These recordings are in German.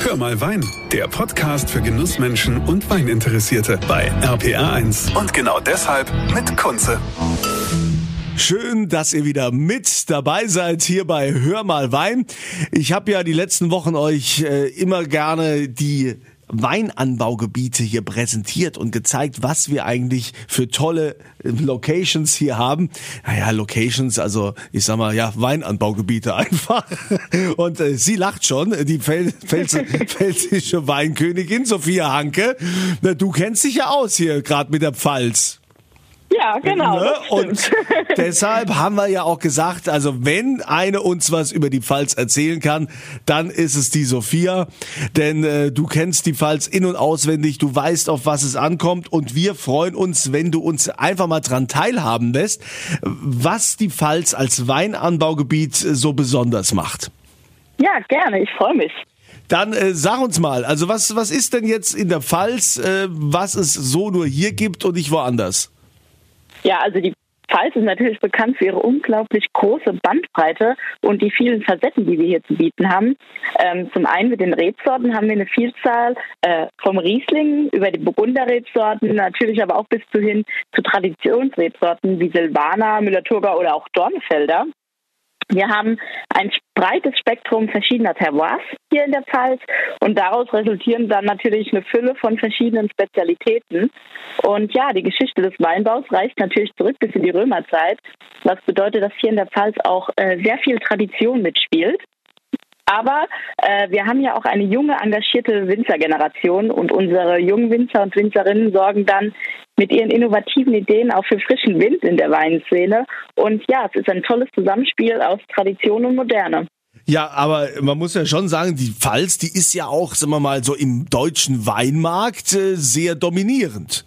Hör mal Wein, der Podcast für Genussmenschen und Weininteressierte bei RPR1. Und genau deshalb mit Kunze. Schön, dass ihr wieder mit dabei seid hier bei Hör mal Wein. Ich habe ja die letzten Wochen euch äh, immer gerne die Weinanbaugebiete hier präsentiert und gezeigt, was wir eigentlich für tolle äh, Locations hier haben. Naja, Locations, also ich sag mal, ja, Weinanbaugebiete einfach. Und äh, sie lacht schon, die Pfäl Pfälz pfälzische Weinkönigin Sophia Hanke. Na, du kennst dich ja aus hier gerade mit der Pfalz. Ja, genau. Ne? Und deshalb haben wir ja auch gesagt, also wenn eine uns was über die Pfalz erzählen kann, dann ist es die Sophia. Denn äh, du kennst die Pfalz in- und auswendig, du weißt, auf was es ankommt. Und wir freuen uns, wenn du uns einfach mal dran teilhaben lässt, was die Pfalz als Weinanbaugebiet so besonders macht. Ja, gerne, ich freue mich. Dann äh, sag uns mal, also was, was ist denn jetzt in der Pfalz, äh, was es so nur hier gibt und nicht woanders? Ja, also die Pfalz ist natürlich bekannt für ihre unglaublich große Bandbreite und die vielen Facetten, die wir hier zu bieten haben. Ähm, zum einen mit den Rebsorten haben wir eine Vielzahl äh, vom Riesling über die Burgunder-Rebsorten, natürlich aber auch bis zu hin zu Traditionsrebsorten wie Silvaner, Müller-Thurgau oder auch Dornfelder. Wir haben ein breites Spektrum verschiedener Terroirs hier in der Pfalz und daraus resultieren dann natürlich eine Fülle von verschiedenen Spezialitäten. Und ja, die Geschichte des Weinbaus reicht natürlich zurück bis in die Römerzeit, was bedeutet, dass hier in der Pfalz auch äh, sehr viel Tradition mitspielt. Aber äh, wir haben ja auch eine junge, engagierte Winzergeneration und unsere jungen Winzer und Winzerinnen sorgen dann mit ihren innovativen Ideen auch für frischen Wind in der Weinszene. Und ja, es ist ein tolles Zusammenspiel aus Tradition und Moderne. Ja, aber man muss ja schon sagen, die Pfalz, die ist ja auch, sagen wir mal, so im deutschen Weinmarkt äh, sehr dominierend.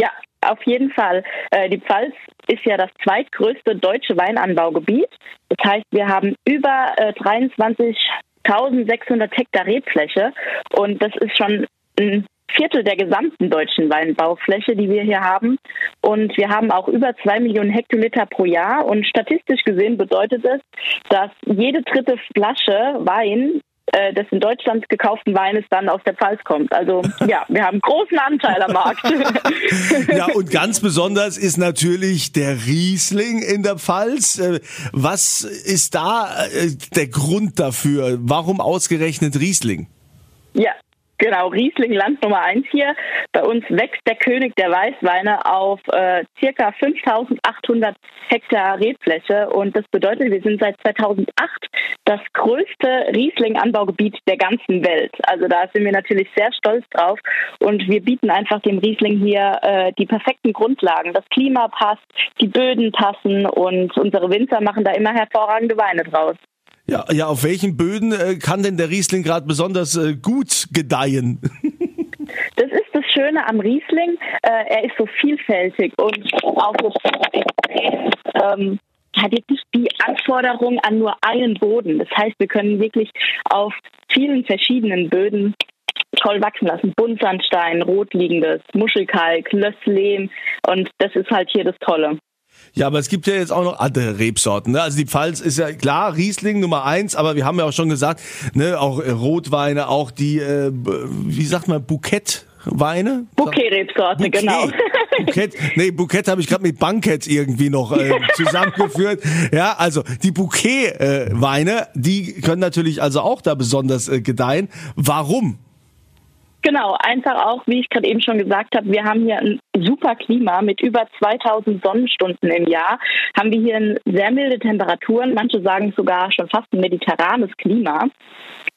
Ja, auf jeden Fall. Äh, die Pfalz ist ja das zweitgrößte deutsche Weinanbaugebiet. Das heißt, wir haben über äh, 23.600 Hektar Rebfläche und das ist schon ein Viertel der gesamten deutschen Weinbaufläche, die wir hier haben. Und wir haben auch über zwei Millionen Hektoliter pro Jahr. Und statistisch gesehen bedeutet es, dass jede dritte Flasche Wein äh, des in Deutschland gekauften Weines dann aus der Pfalz kommt. Also ja, wir haben großen Anteil am Markt. ja, und ganz besonders ist natürlich der Riesling in der Pfalz. Äh, was ist da äh, der Grund dafür? Warum ausgerechnet Riesling? Ja, Genau, Riesling Land Nummer eins hier. Bei uns wächst der König der Weißweine auf äh, circa 5800 Hektar Rebfläche und das bedeutet, wir sind seit 2008 das größte Riesling-Anbaugebiet der ganzen Welt. Also da sind wir natürlich sehr stolz drauf und wir bieten einfach dem Riesling hier äh, die perfekten Grundlagen. Das Klima passt, die Böden passen und unsere Winzer machen da immer hervorragende Weine draus. Ja, ja, auf welchen Böden äh, kann denn der Riesling gerade besonders äh, gut gedeihen? Das ist das Schöne am Riesling. Äh, er ist so vielfältig und auch so ähm, hat jetzt nicht die Anforderung an nur einen Boden. Das heißt, wir können wirklich auf vielen verschiedenen Böden toll wachsen lassen. Buntsandstein, rotliegendes, Muschelkalk, Lösslehm und das ist halt hier das Tolle. Ja, aber es gibt ja jetzt auch noch andere Rebsorten. Ne? Also die Pfalz ist ja klar Riesling Nummer eins, aber wir haben ja auch schon gesagt, ne, auch äh, Rotweine, auch die, äh, wie sagt man, Bouquet-Weine? Bouquet-Rebsorte, Bouquet. genau. Bouquet, nee, Bouquet habe ich gerade mit Bankett irgendwie noch äh, zusammengeführt. Ja, also die Bouquet-Weine, die können natürlich also auch da besonders äh, gedeihen. Warum? Genau, einfach auch, wie ich gerade eben schon gesagt habe, wir haben hier ein super Klima mit über 2000 Sonnenstunden im Jahr. Haben wir hier sehr milde Temperaturen, manche sagen sogar schon fast ein mediterranes Klima.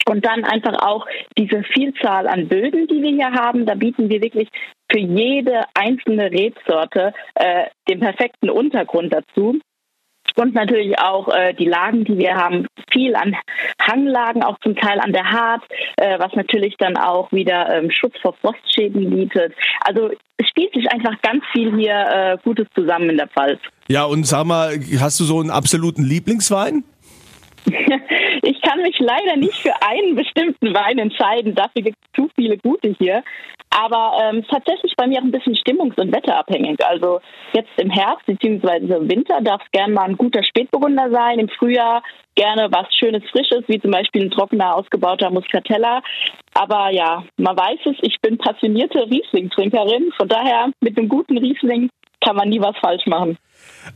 Und dann einfach auch diese Vielzahl an Böden, die wir hier haben. Da bieten wir wirklich für jede einzelne Rebsorte äh, den perfekten Untergrund dazu. Und natürlich auch äh, die Lagen, die wir haben, viel an Hanglagen, auch zum Teil an der Hart, äh, was natürlich dann auch wieder ähm, Schutz vor Frostschäden bietet. Also es spielt sich einfach ganz viel hier äh, Gutes zusammen in der Pfalz. Ja, und sag mal, hast du so einen absoluten Lieblingswein? Ich kann mich leider nicht für einen bestimmten Wein entscheiden. Dafür gibt es zu viele gute hier. Aber ähm, tatsächlich bei mir auch ein bisschen stimmungs- und wetterabhängig. Also jetzt im Herbst bzw. im Winter darf es gerne mal ein guter Spätburgunder sein. Im Frühjahr gerne was Schönes, Frisches, wie zum Beispiel ein trockener, ausgebauter Muscatella. Aber ja, man weiß es, ich bin passionierte Riesling-Trinkerin. Von daher, mit einem guten Riesling kann man nie was falsch machen.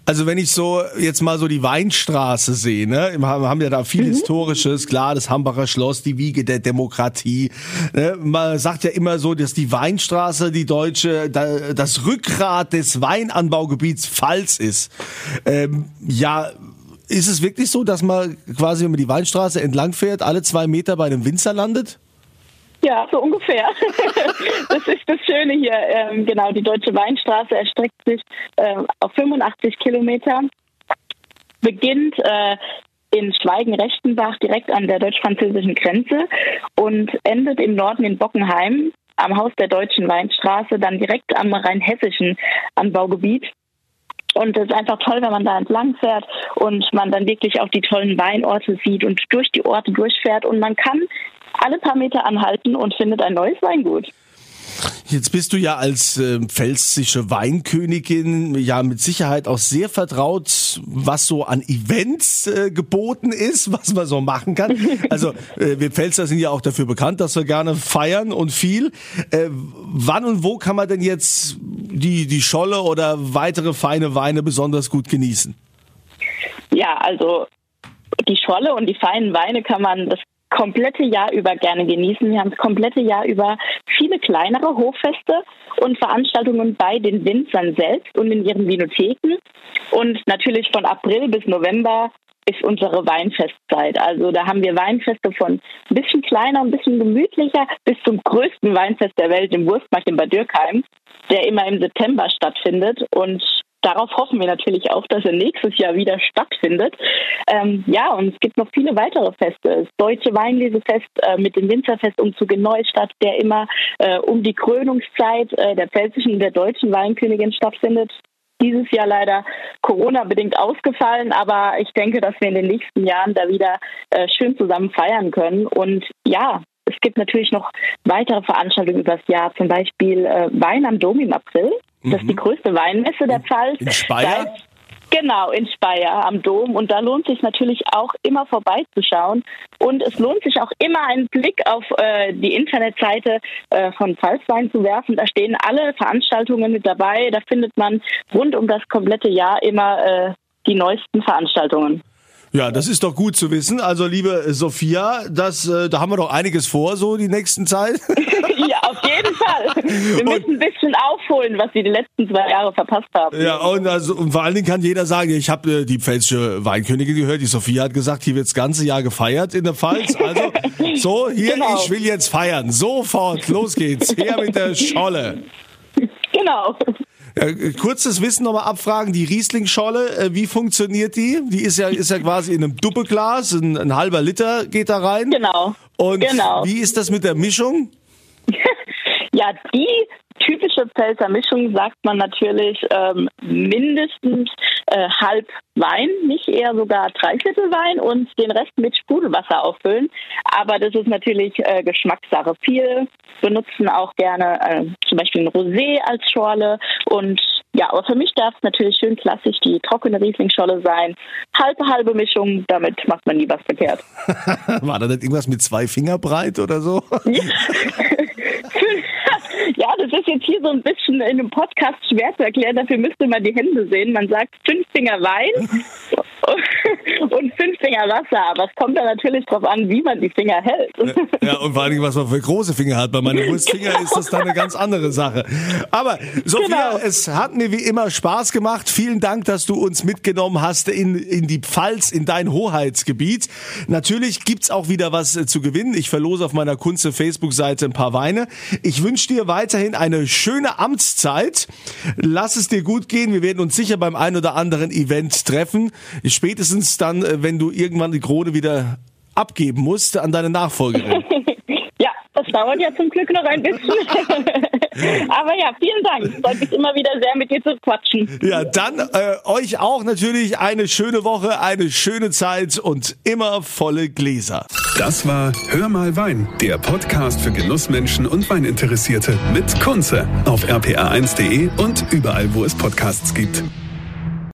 Also wenn ich so jetzt mal so die Weinstraße sehe, ne, wir haben ja da viel mhm. Historisches, klar, das Hambacher Schloss, die Wiege der Demokratie. Ne? Man sagt ja immer so, dass die Weinstraße, die deutsche, das Rückgrat des Weinanbaugebiets Pfalz ist. Ähm, ja, ist es wirklich so, dass man quasi, wenn man die Weinstraße entlang fährt, alle zwei Meter bei einem Winzer landet? Ja, so ungefähr. das ist das Schöne hier. Ähm, genau, die Deutsche Weinstraße erstreckt sich äh, auf 85 Kilometer, beginnt äh, in Schweigen-Rechtenbach direkt an der deutsch-französischen Grenze und endet im Norden in Bockenheim am Haus der Deutschen Weinstraße, dann direkt am rheinhessischen Anbaugebiet. Und es ist einfach toll, wenn man da entlang fährt und man dann wirklich auch die tollen Weinorte sieht und durch die Orte durchfährt. Und man kann alle paar Meter anhalten und findet ein neues Weingut. Jetzt bist du ja als äh, pfälzische Weinkönigin ja mit Sicherheit auch sehr vertraut, was so an Events äh, geboten ist, was man so machen kann. Also äh, wir Pfälzer sind ja auch dafür bekannt, dass wir gerne feiern und viel. Äh, wann und wo kann man denn jetzt die, die Scholle oder weitere feine Weine besonders gut genießen? Ja, also die Scholle und die feinen Weine kann man das komplette Jahr über gerne genießen. Wir haben das komplette Jahr über viele kleinere Hochfeste und Veranstaltungen bei den Winzern selbst und in ihren Vinotheken. Und natürlich von April bis November ist unsere Weinfestzeit. Also da haben wir Weinfeste von ein bisschen kleiner, ein bisschen gemütlicher bis zum größten Weinfest der Welt, dem Wurstmarkt in Bad Dürkheim, der immer im September stattfindet. Und darauf hoffen wir natürlich auch, dass er nächstes Jahr wieder stattfindet. Ähm, ja, und es gibt noch viele weitere Feste. Das Deutsche Weinlesefest äh, mit dem Winzerfestumzug in Neustadt, der immer äh, um die Krönungszeit äh, der pfälzischen und der deutschen Weinkönigin stattfindet. Dieses Jahr leider Corona-bedingt ausgefallen, aber ich denke, dass wir in den nächsten Jahren da wieder äh, schön zusammen feiern können. Und ja, es gibt natürlich noch weitere Veranstaltungen übers Jahr, zum Beispiel äh, Wein am Dom im April. Das ist die mhm. größte Weinmesse der Pfalz. In Speyer? Genau, in Speyer am Dom. Und da lohnt sich natürlich auch immer vorbeizuschauen. Und es lohnt sich auch immer einen Blick auf äh, die Internetseite äh, von Pfalzwein zu werfen. Da stehen alle Veranstaltungen mit dabei. Da findet man rund um das komplette Jahr immer äh, die neuesten Veranstaltungen. Ja, das ist doch gut zu wissen. Also, liebe Sophia, das, äh, da haben wir doch einiges vor, so die nächsten Zeit. ja, auf jeden Fall. Wir müssen und, ein bisschen aufholen, was wir die letzten zwei Jahre verpasst haben. Ja, und, also, und vor allen Dingen kann jeder sagen, ich habe äh, die pfälzische Weinkönigin gehört, die Sophia hat gesagt, hier wird das ganze Jahr gefeiert in der Pfalz. Also, so, hier, genau. ich will jetzt feiern. Sofort, los geht's. Her mit der Scholle. Genau. Äh, kurzes Wissen nochmal abfragen, die Riesling-Scholle, äh, wie funktioniert die? Die ist ja, ist ja quasi in einem Doppelglas, ein, ein halber Liter geht da rein. Genau. Und genau. wie ist das mit der Mischung? ja, die typische Pfälzer Mischung sagt man natürlich ähm, mindestens äh, halb Wein, nicht eher sogar Dreiviertel Wein und den Rest mit Sprudelwasser auffüllen. Aber das ist natürlich äh, Geschmackssache. Viele benutzen auch gerne äh, zum Beispiel ein Rosé als Schorle und ja, aber für mich darf es natürlich schön klassisch die trockene Rieslingscholle sein. Halbe, halbe Mischung, damit macht man nie was verkehrt. War da nicht irgendwas mit zwei Finger breit oder so? Ja, das ist jetzt hier so ein bisschen in einem Podcast schwer zu erklären. Dafür müsste man die Hände sehen. Man sagt fünf Finger Wein und fünf Finger Wasser. Aber es kommt dann natürlich darauf an, wie man die Finger hält. Ja, und vor allem, was man für große Finger hat. Bei meinen Wurstfinger ist das dann eine ganz andere Sache. Aber Sophia, genau. es hat mir wie immer Spaß gemacht. Vielen Dank, dass du uns mitgenommen hast in, in die Pfalz, in dein Hoheitsgebiet. Natürlich gibt's auch wieder was äh, zu gewinnen. Ich verlose auf meiner Kunze Facebook-Seite ein paar Weine. Ich wünsche dir weiterhin eine schöne Amtszeit. Lass es dir gut gehen. Wir werden uns sicher beim ein oder anderen Event treffen. Spätestens dann, äh, wenn du irgendwann die Krone wieder abgeben musst an deine Nachfolgerin. ja, das dauert ja zum Glück noch ein bisschen. Aber ja, vielen Dank. Freut mich immer wieder sehr, mit dir zu quatschen. Ja, dann äh, euch auch natürlich eine schöne Woche, eine schöne Zeit und immer volle Gläser. Das war Hör mal Wein, der Podcast für Genussmenschen und Weininteressierte mit Kunze auf rpa1.de und überall, wo es Podcasts gibt.